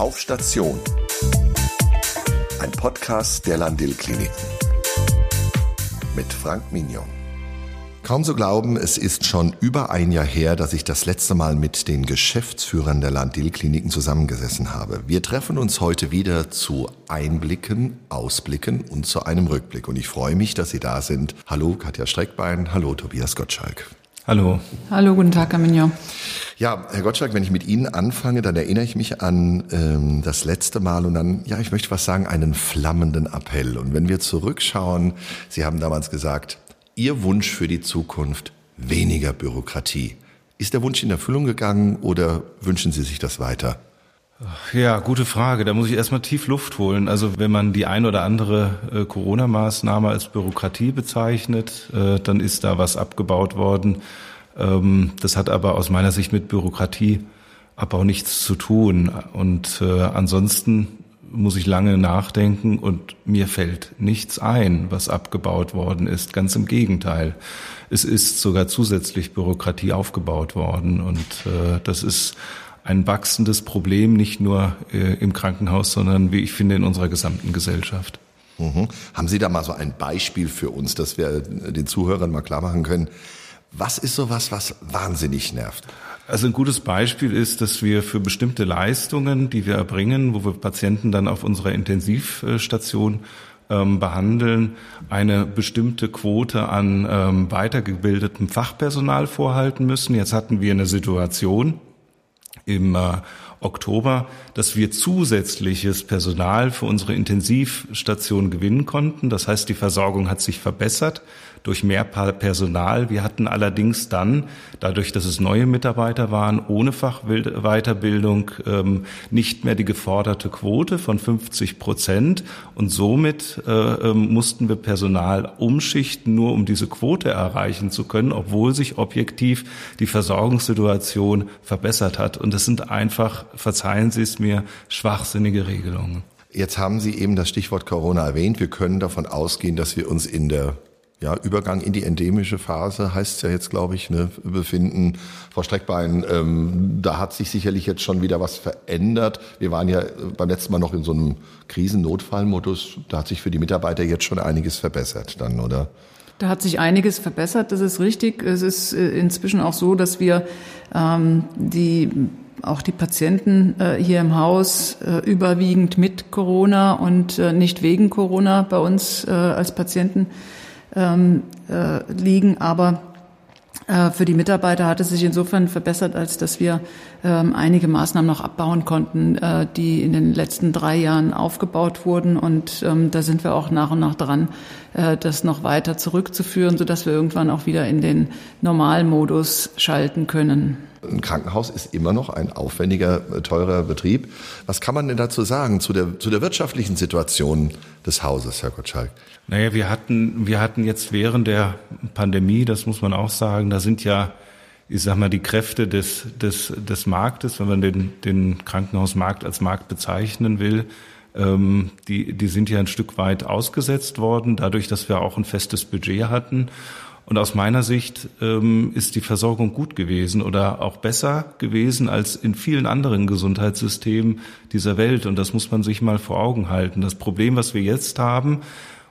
Auf Station. Ein Podcast der Landil Kliniken. Mit Frank Mignon. Kaum zu glauben, es ist schon über ein Jahr her, dass ich das letzte Mal mit den Geschäftsführern der Landil-Kliniken zusammengesessen habe. Wir treffen uns heute wieder zu Einblicken, Ausblicken und zu einem Rückblick. Und ich freue mich, dass Sie da sind. Hallo Katja Streckbein, hallo Tobias Gottschalk. Hallo. Hallo, guten Tag, Herr Mignon. Ja, Herr Gottschalk, wenn ich mit Ihnen anfange, dann erinnere ich mich an ähm, das letzte Mal und dann, ja, ich möchte was sagen, einen flammenden Appell. Und wenn wir zurückschauen, Sie haben damals gesagt, Ihr Wunsch für die Zukunft, weniger Bürokratie. Ist der Wunsch in Erfüllung gegangen oder wünschen Sie sich das weiter? Ja, gute Frage. Da muss ich erstmal tief Luft holen. Also wenn man die ein oder andere äh, Corona-Maßnahme als Bürokratie bezeichnet, äh, dann ist da was abgebaut worden. Ähm, das hat aber aus meiner Sicht mit Bürokratieabbau nichts zu tun. Und äh, ansonsten muss ich lange nachdenken und mir fällt nichts ein, was abgebaut worden ist. Ganz im Gegenteil. Es ist sogar zusätzlich Bürokratie aufgebaut worden und äh, das ist ein wachsendes Problem, nicht nur äh, im Krankenhaus, sondern wie ich finde in unserer gesamten Gesellschaft. Mhm. Haben Sie da mal so ein Beispiel für uns, dass wir den Zuhörern mal klar machen können, was ist sowas, was wahnsinnig nervt? Also ein gutes Beispiel ist, dass wir für bestimmte Leistungen, die wir erbringen, wo wir Patienten dann auf unserer Intensivstation ähm, behandeln, eine bestimmte Quote an ähm, weitergebildetem Fachpersonal vorhalten müssen. Jetzt hatten wir eine Situation im äh, Oktober, dass wir zusätzliches Personal für unsere Intensivstation gewinnen konnten. Das heißt, die Versorgung hat sich verbessert durch mehr Personal. Wir hatten allerdings dann, dadurch, dass es neue Mitarbeiter waren, ohne Fachweiterbildung ähm, nicht mehr die geforderte Quote von 50 Prozent. Und somit äh, ähm, mussten wir Personal umschichten, nur um diese Quote erreichen zu können, obwohl sich objektiv die Versorgungssituation verbessert hat. Und das sind einfach, verzeihen Sie es mir, schwachsinnige Regelungen. Jetzt haben Sie eben das Stichwort Corona erwähnt. Wir können davon ausgehen, dass wir uns in der ja, Übergang in die endemische Phase heißt ja jetzt, glaube ich, ne, befinden. Frau Streckbein, ähm, da hat sich sicherlich jetzt schon wieder was verändert. Wir waren ja beim letzten Mal noch in so einem Krisennotfallmodus. Da hat sich für die Mitarbeiter jetzt schon einiges verbessert dann, oder? Da hat sich einiges verbessert, das ist richtig. Es ist äh, inzwischen auch so, dass wir ähm, die auch die Patienten äh, hier im Haus äh, überwiegend mit Corona und äh, nicht wegen Corona bei uns äh, als Patienten ähm, äh, liegen. Aber äh, für die Mitarbeiter hat es sich insofern verbessert, als dass wir ähm, einige Maßnahmen noch abbauen konnten, äh, die in den letzten drei Jahren aufgebaut wurden. Und ähm, da sind wir auch nach und nach dran, das noch weiter zurückzuführen, sodass wir irgendwann auch wieder in den Normalmodus schalten können. Ein Krankenhaus ist immer noch ein aufwendiger, äh, teurer Betrieb. Was kann man denn dazu sagen, zu der, zu der wirtschaftlichen Situation des Hauses, Herr Gottschalk? Naja, wir hatten, wir hatten jetzt während der Pandemie, das muss man auch sagen, da sind ja, ich sag mal, die Kräfte des, des, des Marktes, wenn man den, den Krankenhausmarkt als Markt bezeichnen will, ähm, die, die sind ja ein Stück weit ausgesetzt worden, dadurch, dass wir auch ein festes Budget hatten. Und aus meiner Sicht ähm, ist die Versorgung gut gewesen oder auch besser gewesen als in vielen anderen Gesundheitssystemen dieser Welt. Und das muss man sich mal vor Augen halten. Das Problem, was wir jetzt haben,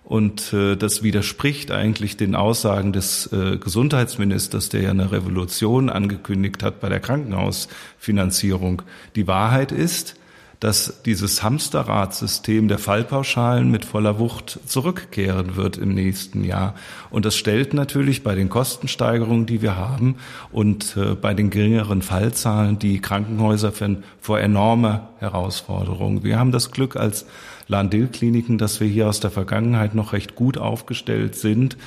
und äh, das widerspricht eigentlich den Aussagen des äh, Gesundheitsministers, der ja eine Revolution angekündigt hat bei der Krankenhausfinanzierung. Die Wahrheit ist, dass dieses Hamsterradsystem der Fallpauschalen mit voller Wucht zurückkehren wird im nächsten Jahr. Und das stellt natürlich bei den Kostensteigerungen, die wir haben und äh, bei den geringeren Fallzahlen die Krankenhäuser vor enorme Herausforderungen. Wir haben das Glück als Lahn-Dill-Kliniken, dass wir hier aus der Vergangenheit noch recht gut aufgestellt sind.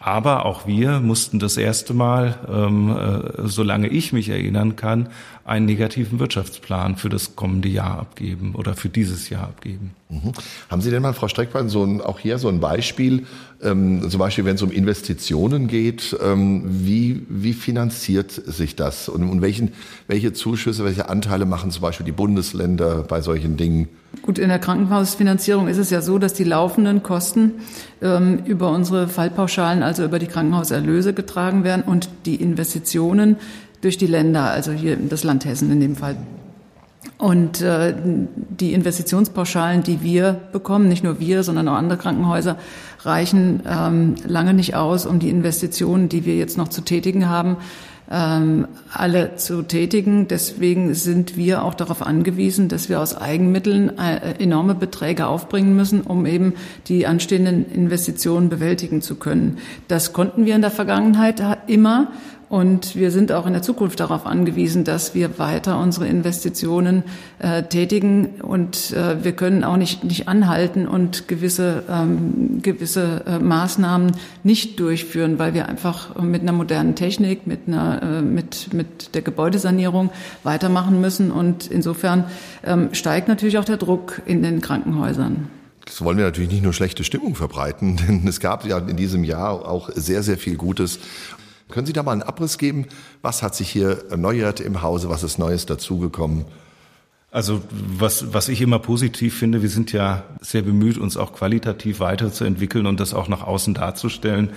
Aber auch wir mussten das erste Mal, ähm, äh, solange ich mich erinnern kann, einen negativen Wirtschaftsplan für das kommende Jahr abgeben oder für dieses Jahr abgeben. Mhm. Haben Sie denn mal, Frau Streckmann, so ein, auch hier so ein Beispiel, ähm, zum Beispiel wenn es um Investitionen geht, ähm, wie, wie finanziert sich das und, und welchen, welche Zuschüsse, welche Anteile machen zum Beispiel die Bundesländer bei solchen Dingen? Gut, in der Krankenhausfinanzierung ist es ja so, dass die laufenden Kosten ähm, über unsere Fallpauschalen, also über die Krankenhauserlöse getragen werden und die Investitionen durch die Länder, also hier das Land Hessen in dem Fall. Und äh, die Investitionspauschalen, die wir bekommen, nicht nur wir, sondern auch andere Krankenhäuser, reichen ähm, lange nicht aus, um die Investitionen, die wir jetzt noch zu tätigen haben, ähm, alle zu tätigen. Deswegen sind wir auch darauf angewiesen, dass wir aus Eigenmitteln äh, enorme Beträge aufbringen müssen, um eben die anstehenden Investitionen bewältigen zu können. Das konnten wir in der Vergangenheit immer. Und wir sind auch in der Zukunft darauf angewiesen, dass wir weiter unsere Investitionen äh, tätigen. Und äh, wir können auch nicht, nicht anhalten und gewisse, ähm, gewisse äh, Maßnahmen nicht durchführen, weil wir einfach mit einer modernen Technik, mit, einer, äh, mit, mit der Gebäudesanierung weitermachen müssen. Und insofern ähm, steigt natürlich auch der Druck in den Krankenhäusern. Das wollen wir natürlich nicht nur schlechte Stimmung verbreiten, denn es gab ja in diesem Jahr auch sehr, sehr viel Gutes. Können Sie da mal einen Abriss geben? Was hat sich hier erneuert im Hause? Was ist Neues dazugekommen? Also was, was ich immer positiv finde, wir sind ja sehr bemüht, uns auch qualitativ weiterzuentwickeln und das auch nach außen darzustellen.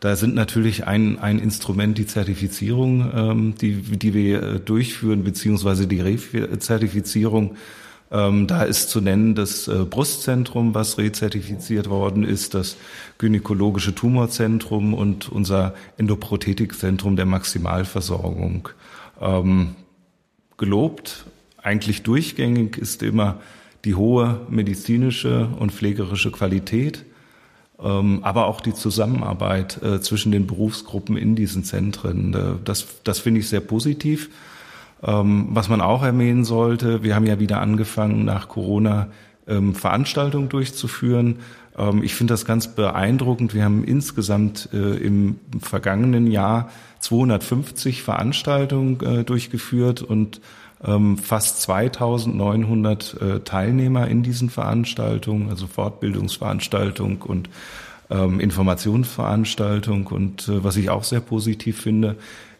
Da sind natürlich ein, ein Instrument die Zertifizierung, ähm, die, die wir äh, durchführen, beziehungsweise die Rezertifizierung ähm, da ist zu nennen das äh, Brustzentrum, was rezertifiziert worden ist, das gynäkologische Tumorzentrum und unser Endoprothetikzentrum der Maximalversorgung. Ähm, gelobt, eigentlich durchgängig ist immer die hohe medizinische und pflegerische Qualität, ähm, aber auch die Zusammenarbeit äh, zwischen den Berufsgruppen in diesen Zentren. Äh, das, das finde ich sehr positiv. Ähm, was man auch erwähnen sollte, wir haben ja wieder angefangen, nach Corona ähm, Veranstaltungen durchzuführen. Ähm, ich finde das ganz beeindruckend. Wir haben insgesamt äh, im vergangenen Jahr 250 Veranstaltungen äh, durchgeführt und fast 2900 äh, Teilnehmer in diesen Veranstaltungen, also Fortbildungsveranstaltung und Informationsveranstaltung. Und was ich auch sehr positiv finde,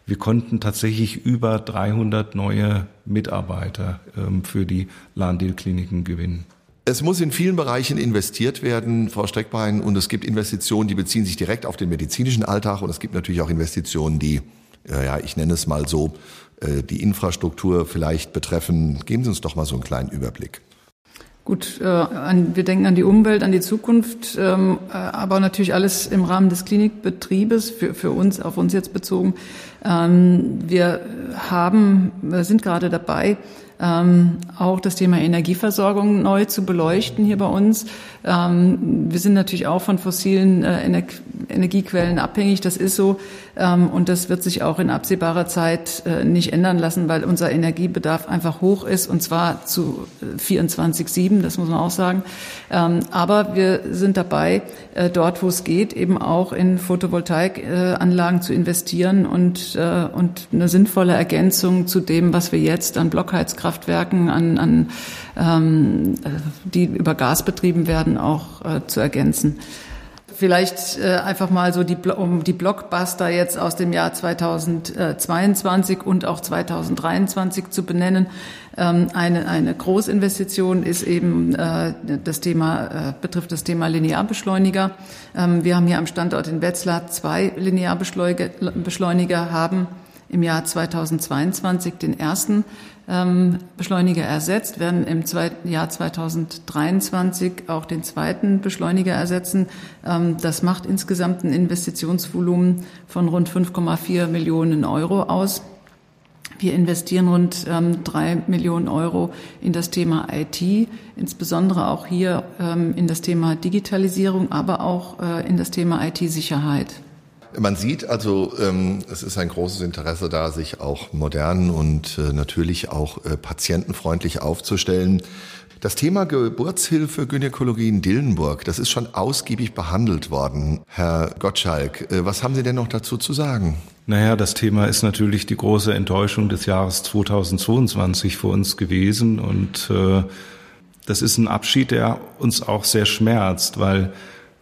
wir konnten tatsächlich über 300 neue Mitarbeiter ähm, für die Lahndil-Kliniken gewinnen. Es muss in vielen Bereichen investiert werden, Frau Streckbein, und es gibt Investitionen, die beziehen sich direkt auf den medizinischen Alltag und es gibt natürlich auch Investitionen, die, ja, ich nenne es mal so, äh, die Infrastruktur vielleicht betreffen. Geben Sie uns doch mal so einen kleinen Überblick. Gut, äh, an, wir denken an die Umwelt, an die Zukunft, ähm, äh, aber natürlich alles im Rahmen des Klinikbetriebes, für, für uns, auf uns jetzt bezogen. Ähm, wir haben, wir sind gerade dabei, ähm, auch das Thema Energieversorgung neu zu beleuchten hier bei uns. Ähm, wir sind natürlich auch von fossilen äh, Ener Energiequellen abhängig, das ist so. Ähm, und das wird sich auch in absehbarer Zeit äh, nicht ändern lassen, weil unser Energiebedarf einfach hoch ist und zwar zu 24-7, äh, das muss man auch sagen. Ähm, aber wir sind dabei, äh, dort, wo es geht, eben auch in Photovoltaikanlagen zu investieren und, und eine sinnvolle Ergänzung zu dem, was wir jetzt an Blockheizkraftwerken, an, an ähm, die über Gas betrieben werden, auch zu ergänzen. Vielleicht äh, einfach mal so die, um die Blockbuster jetzt aus dem Jahr 2022 und auch 2023 zu benennen. Ähm, eine, eine Großinvestition ist eben äh, das Thema, äh, betrifft das Thema Linearbeschleuniger. Ähm, wir haben hier am Standort in Wetzlar zwei Linearbeschleuniger, haben im Jahr 2022 den ersten ähm, Beschleuniger ersetzt, werden im Jahr 2023 auch den zweiten Beschleuniger ersetzen. Ähm, das macht insgesamt ein Investitionsvolumen von rund 5,4 Millionen Euro aus. Wir investieren rund ähm, drei Millionen Euro in das Thema IT, insbesondere auch hier ähm, in das Thema Digitalisierung, aber auch äh, in das Thema IT-Sicherheit. Man sieht also, ähm, es ist ein großes Interesse da, sich auch modern und äh, natürlich auch äh, patientenfreundlich aufzustellen. Das Thema Geburtshilfe Gynäkologie in Dillenburg, das ist schon ausgiebig behandelt worden. Herr Gottschalk, äh, was haben Sie denn noch dazu zu sagen? Naja, das Thema ist natürlich die große Enttäuschung des Jahres 2022 für uns gewesen und äh, das ist ein Abschied, der uns auch sehr schmerzt, weil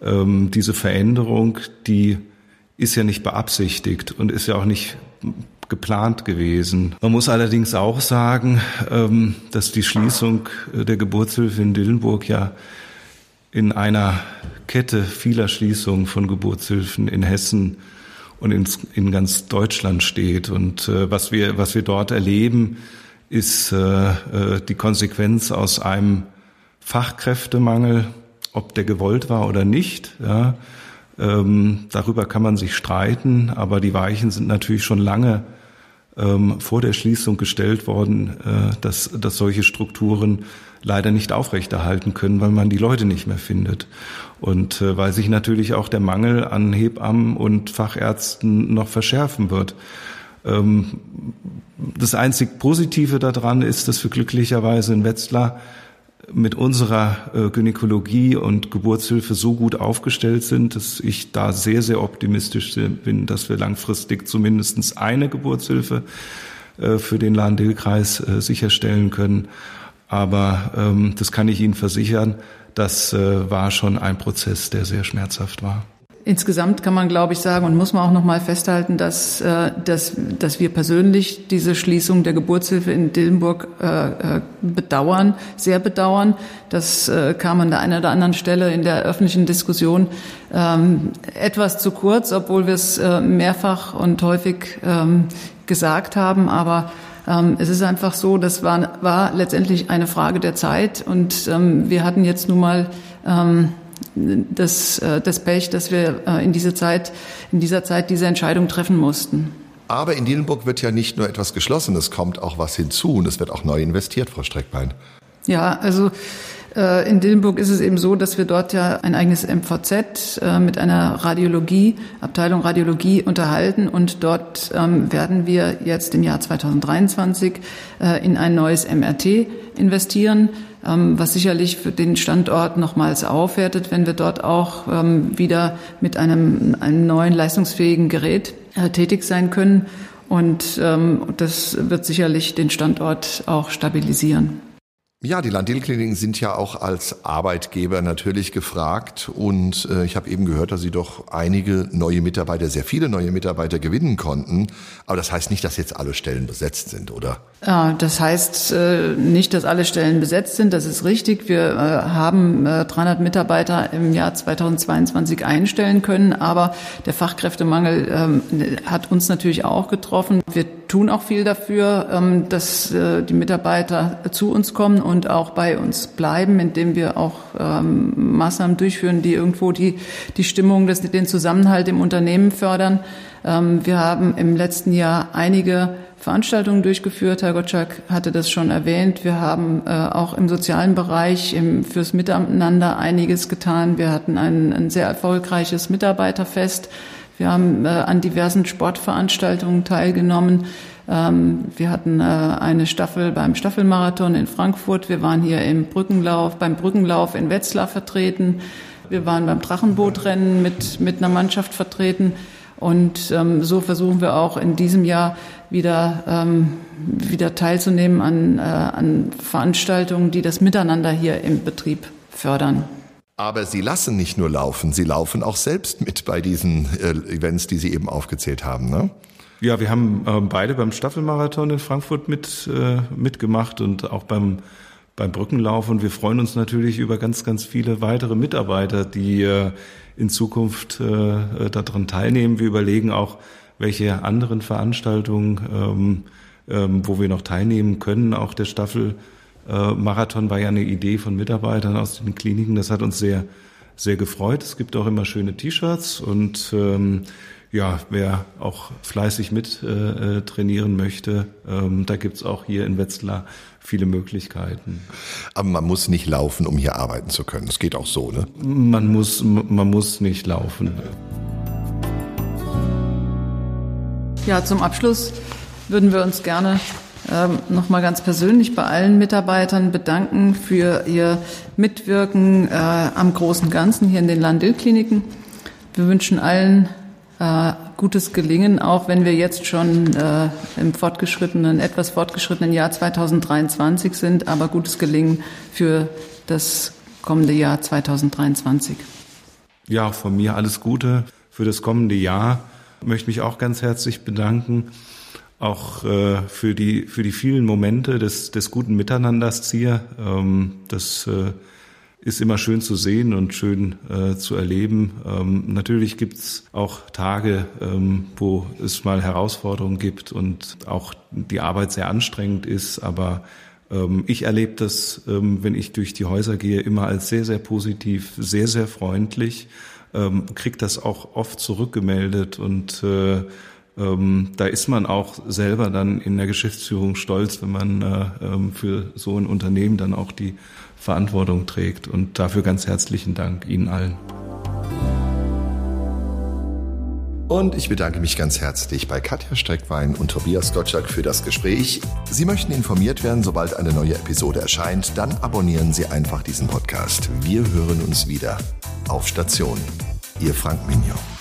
ähm, diese Veränderung, die ist ja nicht beabsichtigt und ist ja auch nicht geplant gewesen. Man muss allerdings auch sagen, ähm, dass die Schließung der Geburtshilfe in Dillenburg ja in einer Kette vieler Schließungen von Geburtshilfen in Hessen und in, ganz Deutschland steht. Und äh, was wir, was wir dort erleben, ist äh, äh, die Konsequenz aus einem Fachkräftemangel, ob der gewollt war oder nicht. Ja, ähm, darüber kann man sich streiten, aber die Weichen sind natürlich schon lange ähm, vor der Schließung gestellt worden, äh, dass, dass solche Strukturen leider nicht aufrechterhalten können, weil man die Leute nicht mehr findet. Und äh, weil sich natürlich auch der Mangel an Hebammen und Fachärzten noch verschärfen wird. Ähm, das einzig Positive daran ist, dass wir glücklicherweise in Wetzlar mit unserer äh, Gynäkologie und Geburtshilfe so gut aufgestellt sind, dass ich da sehr, sehr optimistisch bin, dass wir langfristig zumindest eine Geburtshilfe äh, für den Lahn-Dill-Kreis äh, sicherstellen können. Aber ähm, das kann ich Ihnen versichern, das war schon ein Prozess, der sehr schmerzhaft war. Insgesamt kann man, glaube ich, sagen und muss man auch noch mal festhalten, dass, äh, dass, dass wir persönlich diese Schließung der Geburtshilfe in Dillenburg äh, äh, bedauern, sehr bedauern. Das kam an der einen oder anderen Stelle in der öffentlichen Diskussion ähm, etwas zu kurz, obwohl wir es mehrfach und häufig ähm, gesagt haben. Aber ähm, es ist einfach so, das war, war letztendlich eine Frage der Zeit und wir hatten jetzt nun mal das, äh, das Pech, dass wir äh, in, diese Zeit, in dieser Zeit diese Entscheidung treffen mussten. Aber in Dielenburg wird ja nicht nur etwas geschlossen, es kommt auch was hinzu und es wird auch neu investiert, Frau Streckbein. Ja, also in Dillenburg ist es eben so, dass wir dort ja ein eigenes MVZ mit einer Radiologie, Abteilung Radiologie unterhalten und dort ähm, werden wir jetzt im Jahr 2023 in ein neues MRT investieren. Ähm, was sicherlich für den Standort nochmals aufwertet, wenn wir dort auch ähm, wieder mit einem, einem neuen leistungsfähigen Gerät äh, tätig sein können. Und das wird sicherlich den Standort auch stabilisieren. Ja, die Landil-Kliniken sind ja auch als Arbeitgeber natürlich gefragt und äh, ich habe eben gehört, dass Sie doch einige neue Mitarbeiter, sehr viele neue Mitarbeiter gewinnen konnten. Aber das heißt nicht, dass jetzt alle Stellen besetzt sind, oder? Ja, das heißt äh, nicht, dass alle Stellen besetzt sind. Das ist richtig. Wir äh, haben äh, 300 Mitarbeiter im Jahr 2022 einstellen können, aber der Fachkräftemangel ähm, hat uns natürlich auch getroffen. Wir tun auch viel dafür, ähm, dass äh, die Mitarbeiter zu uns kommen und auch bei uns bleiben, indem wir auch ähm, Maßnahmen durchführen, die irgendwo die, die Stimmung, den Zusammenhalt im Unternehmen fördern. Ähm, wir haben im letzten Jahr einige Veranstaltungen durchgeführt. Herr Gottschalk hatte das schon erwähnt. Wir haben äh, auch im sozialen Bereich fürs Miteinander einiges getan. Wir hatten ein, ein sehr erfolgreiches Mitarbeiterfest wir haben äh, an diversen Sportveranstaltungen teilgenommen. Ähm, wir hatten äh, eine Staffel beim Staffelmarathon in Frankfurt. Wir waren hier im Brückenlauf, beim Brückenlauf in Wetzlar vertreten. Wir waren beim Drachenbootrennen mit, mit einer Mannschaft vertreten. Und ähm, so versuchen wir auch in diesem Jahr wieder, ähm, wieder teilzunehmen an, äh, an Veranstaltungen, die das Miteinander hier im Betrieb fördern. Aber Sie lassen nicht nur laufen, Sie laufen auch selbst mit bei diesen äh, Events, die Sie eben aufgezählt haben, ne? Ja, wir haben äh, beide beim Staffelmarathon in Frankfurt mit, äh, mitgemacht und auch beim, beim Brückenlauf. Und wir freuen uns natürlich über ganz, ganz viele weitere Mitarbeiter, die äh, in Zukunft äh, daran teilnehmen. Wir überlegen auch, welche anderen Veranstaltungen, ähm, ähm, wo wir noch teilnehmen können, auch der Staffel äh, Marathon war ja eine Idee von Mitarbeitern aus den Kliniken. Das hat uns sehr, sehr gefreut. Es gibt auch immer schöne T-Shirts und ähm, ja, wer auch fleißig mit äh, äh trainieren möchte, ähm, da gibt's auch hier in Wetzlar viele Möglichkeiten. Aber man muss nicht laufen, um hier arbeiten zu können. Es geht auch so, ne? Man muss, man muss nicht laufen. Ja, zum Abschluss würden wir uns gerne ähm, nochmal ganz persönlich bei allen Mitarbeitern bedanken für ihr Mitwirken äh, am großen Ganzen hier in den Landil-Kliniken. Wir wünschen allen äh, gutes Gelingen, auch wenn wir jetzt schon äh, im fortgeschrittenen, etwas fortgeschrittenen Jahr 2023 sind, aber gutes Gelingen für das kommende Jahr 2023. Ja, von mir alles Gute für das kommende Jahr. Ich möchte mich auch ganz herzlich bedanken auch äh, für die für die vielen Momente des des guten Miteinanders hier. Ähm, das äh, ist immer schön zu sehen und schön äh, zu erleben. Ähm, natürlich gibt's auch Tage, ähm, wo es mal Herausforderungen gibt und auch die Arbeit sehr anstrengend ist, aber ähm, ich erlebe das, ähm, wenn ich durch die Häuser gehe, immer als sehr, sehr positiv, sehr, sehr freundlich, ähm, kriege das auch oft zurückgemeldet und äh, ähm, da ist man auch selber dann in der Geschäftsführung stolz, wenn man äh, ähm, für so ein Unternehmen dann auch die Verantwortung trägt. Und dafür ganz herzlichen Dank Ihnen allen. Und ich bedanke mich ganz herzlich bei Katja Streckwein und Tobias Gottschalk für das Gespräch. Sie möchten informiert werden, sobald eine neue Episode erscheint, dann abonnieren Sie einfach diesen Podcast. Wir hören uns wieder auf Station. Ihr Frank Mignon.